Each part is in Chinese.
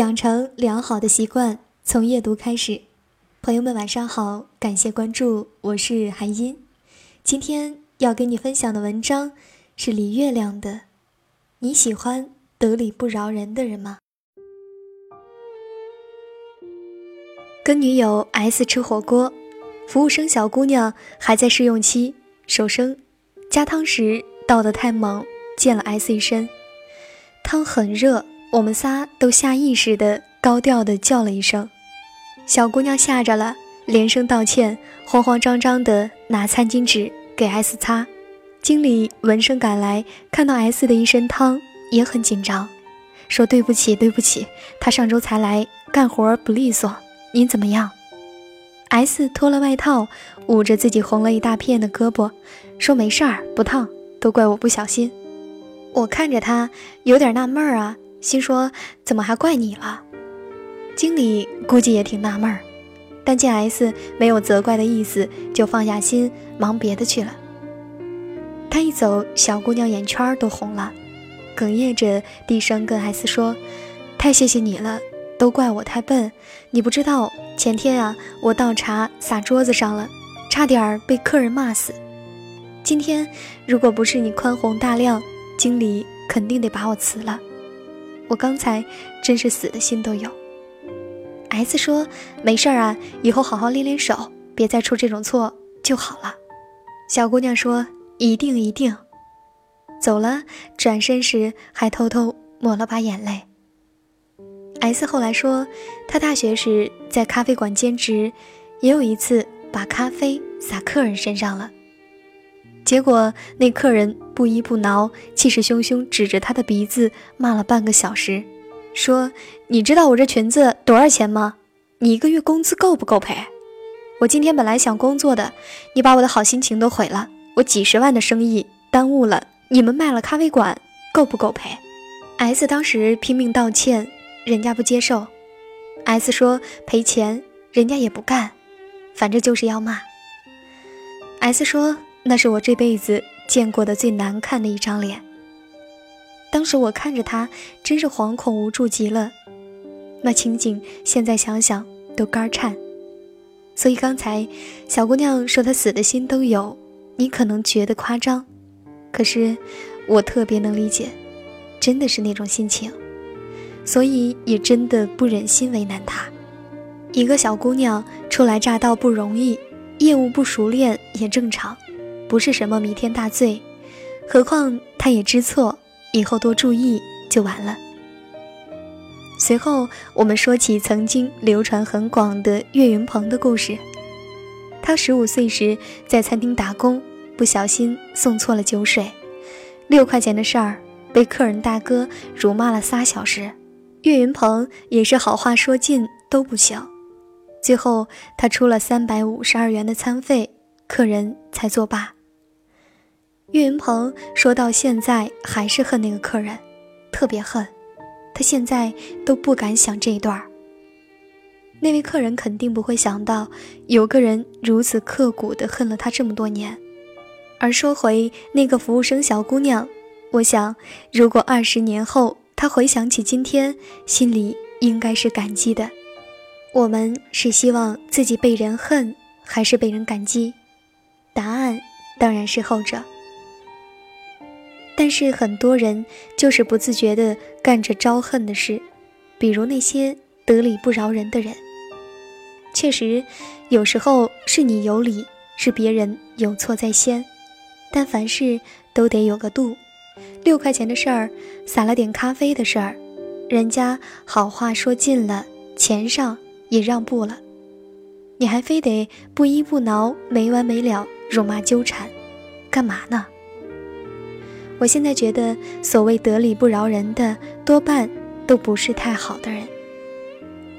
养成良好的习惯，从阅读开始。朋友们，晚上好，感谢关注，我是韩音。今天要跟你分享的文章是李月亮的。你喜欢得理不饶人的人吗？跟女友 S 吃火锅，服务生小姑娘还在试用期，手生，加汤时倒得太猛，溅了 S 一身。汤很热。我们仨都下意识的高调的叫了一声，小姑娘吓着了，连声道歉，慌慌张张的拿餐巾纸给 S 擦。经理闻声赶来，看到 S 的一身汤，也很紧张，说对不起对不起，他上周才来，干活不利索，您怎么样？S 脱了外套，捂着自己红了一大片的胳膊，说没事儿，不烫，都怪我不小心。我看着他，有点纳闷儿啊。心说：“怎么还怪你了？”经理估计也挺纳闷儿，但见 S 没有责怪的意思，就放下心，忙别的去了。他一走，小姑娘眼圈都红了，哽咽着低声跟 S 说：“太谢谢你了，都怪我太笨。你不知道，前天啊，我倒茶洒桌子上了，差点被客人骂死。今天如果不是你宽宏大量，经理肯定得把我辞了。”我刚才真是死的心都有。S 说：“没事啊，以后好好练练手，别再出这种错就好了。”小姑娘说：“一定一定。”走了，转身时还偷偷抹了把眼泪。S 后来说，他大学时在咖啡馆兼职，也有一次把咖啡洒客人身上了。结果那客人不依不挠，气势汹汹指着他的鼻子骂了半个小时，说：“你知道我这裙子多少钱吗？你一个月工资够不够赔？我今天本来想工作的，你把我的好心情都毁了，我几十万的生意耽误了，你们卖了咖啡馆，够不够赔？”S 当时拼命道歉，人家不接受。S 说赔钱，人家也不干，反正就是要骂。S 说。那是我这辈子见过的最难看的一张脸。当时我看着他，真是惶恐无助极了。那情景现在想想都肝颤。所以刚才小姑娘说她死的心都有，你可能觉得夸张，可是我特别能理解，真的是那种心情。所以也真的不忍心为难她。一个小姑娘初来乍到不容易，业务不熟练也正常。不是什么弥天大罪，何况他也知错，以后多注意就完了。随后，我们说起曾经流传很广的岳云鹏的故事。他十五岁时在餐厅打工，不小心送错了酒水，六块钱的事儿被客人大哥辱骂了仨小时，岳云鹏也是好话说尽都不行，最后他出了三百五十二元的餐费，客人才作罢。岳云鹏说到现在还是恨那个客人，特别恨，他现在都不敢想这一段那位客人肯定不会想到，有个人如此刻骨的恨了他这么多年。而说回那个服务生小姑娘，我想，如果二十年后她回想起今天，心里应该是感激的。我们是希望自己被人恨，还是被人感激？答案当然是后者。但是很多人就是不自觉地干着招恨的事，比如那些得理不饶人的人。确实，有时候是你有理，是别人有错在先，但凡事都得有个度。六块钱的事儿，撒了点咖啡的事儿，人家好话说尽了，钱上也让步了，你还非得不依不挠，没完没了辱骂纠缠，干嘛呢？我现在觉得，所谓得理不饶人的，多半都不是太好的人。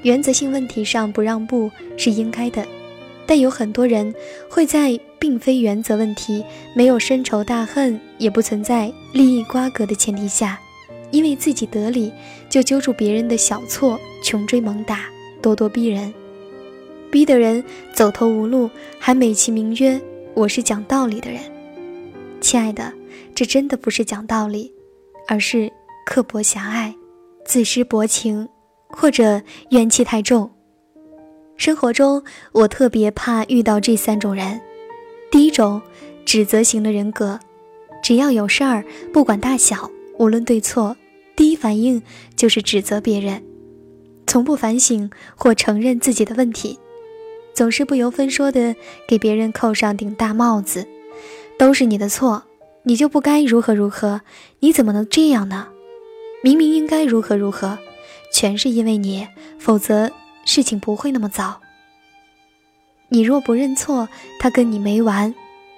原则性问题上不让步是应该的，但有很多人会在并非原则问题、没有深仇大恨、也不存在利益瓜葛的前提下，因为自己得理，就揪住别人的小错，穷追猛打，咄咄逼人，逼得人走投无路，还美其名曰我是讲道理的人。亲爱的。这真的不是讲道理，而是刻薄狭隘、自失薄情、或者怨气太重。生活中，我特别怕遇到这三种人：第一种，指责型的人格，只要有事儿，不管大小，无论对错，第一反应就是指责别人，从不反省或承认自己的问题，总是不由分说的给别人扣上顶大帽子，都是你的错，你就不该如何如何，你怎么能这样呢？明明应该如何如何。全是因为你，否则事情不会那么糟。你若不认错，他跟你没完；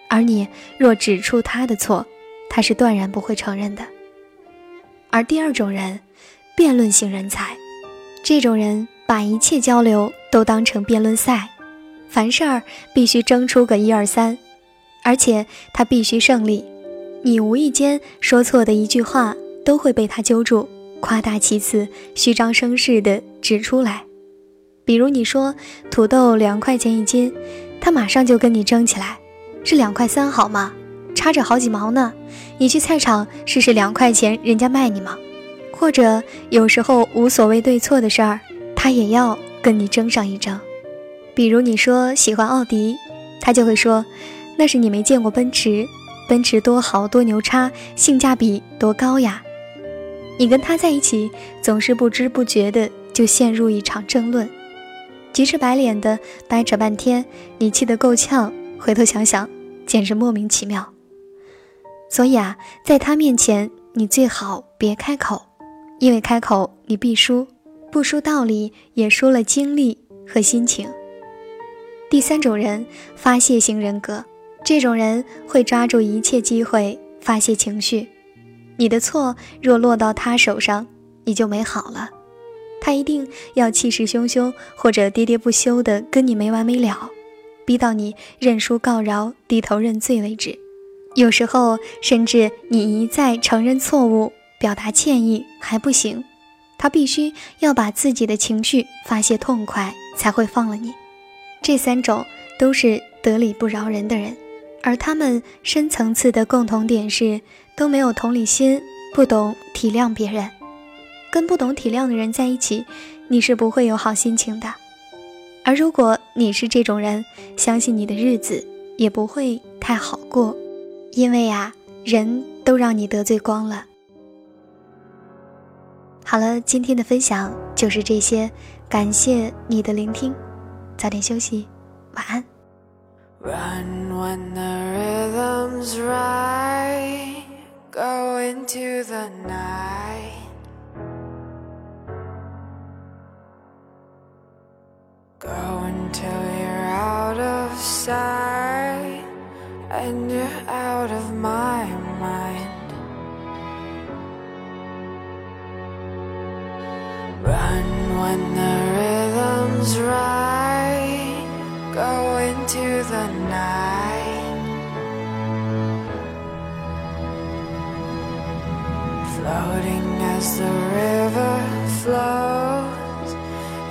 而你若指出他的错，他是断然不会承认的。而第二种人，辩论型人才，这种人把一切交流都当成辩论赛，凡事儿必须争出个一二三，而且他必须胜利。你无意间说错的一句话，都会被他揪住。夸大其词、虚张声势地指出来，比如你说土豆两块钱一斤，他马上就跟你争起来，是两块三好吗？差着好几毛呢。你去菜场试试两块钱人家卖你吗？或者有时候无所谓对错的事儿，他也要跟你争上一争。比如你说喜欢奥迪，他就会说那是你没见过奔驰，奔驰多好多牛叉，性价比多高呀。你跟他在一起，总是不知不觉的就陷入一场争论，急赤白脸的掰扯半天，你气得够呛。回头想想，简直莫名其妙。所以啊，在他面前，你最好别开口，因为开口你必输，不输道理，也输了精力和心情。第三种人，发泄型人格，这种人会抓住一切机会发泄情绪。你的错若落到他手上，你就没好了。他一定要气势汹汹或者喋喋不休的跟你没完没了，逼到你认输告饶、低头认罪为止。有时候甚至你一再承认错误、表达歉意还不行，他必须要把自己的情绪发泄痛快才会放了你。这三种都是得理不饶人的人，而他们深层次的共同点是。都没有同理心，不懂体谅别人，跟不懂体谅的人在一起，你是不会有好心情的。而如果你是这种人，相信你的日子也不会太好过，因为呀，人都让你得罪光了。好了，今天的分享就是这些，感谢你的聆听，早点休息，晚安。Go into the night. Go until you're out of sight and you're out of as the river flows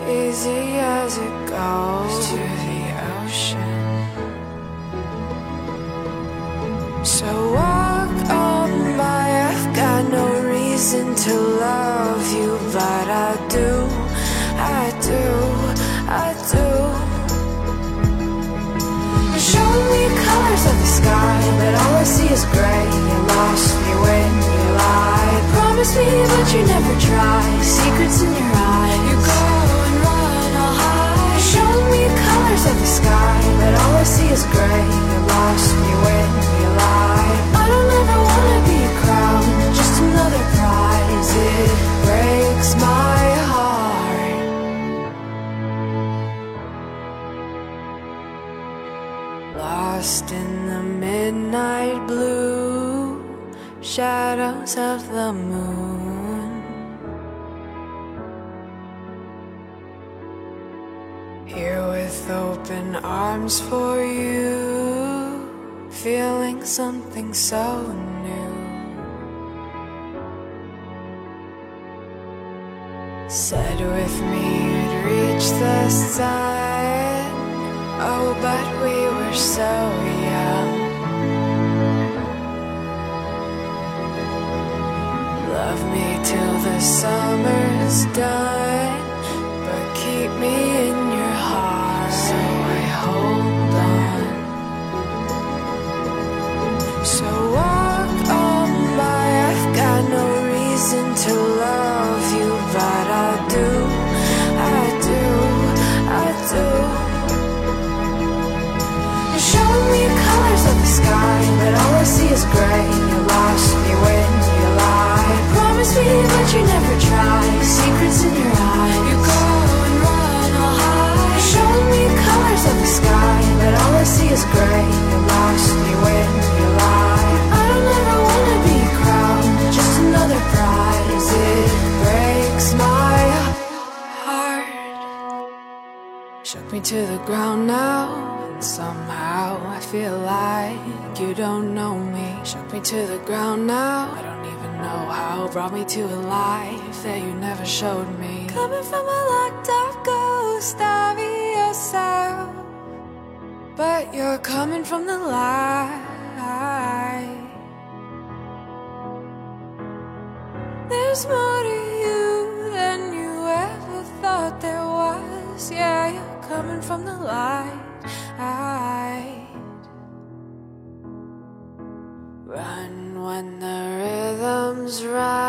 Easy as it goes. To the ocean. So walk on by I've got no reason to love you But I do, I do, I do. Show me colors of the sky But all I see is gray. You lost me when Promise me but you never try. Secrets in your eyes. You go and run all high. Show me colors of the sky But all I see open arms for you, feeling something so new. Said with me you'd reach the sun, oh, but we were so young. Love me till the summer's done but keep me to the ground now. And somehow I feel like you don't know me. Shook me to the ground now. I don't even know how. Brought me to a life that you never showed me. Coming from a locked up ghost of yourself. But you're coming from the light. There's more coming from the light. Run when the rhythm's right.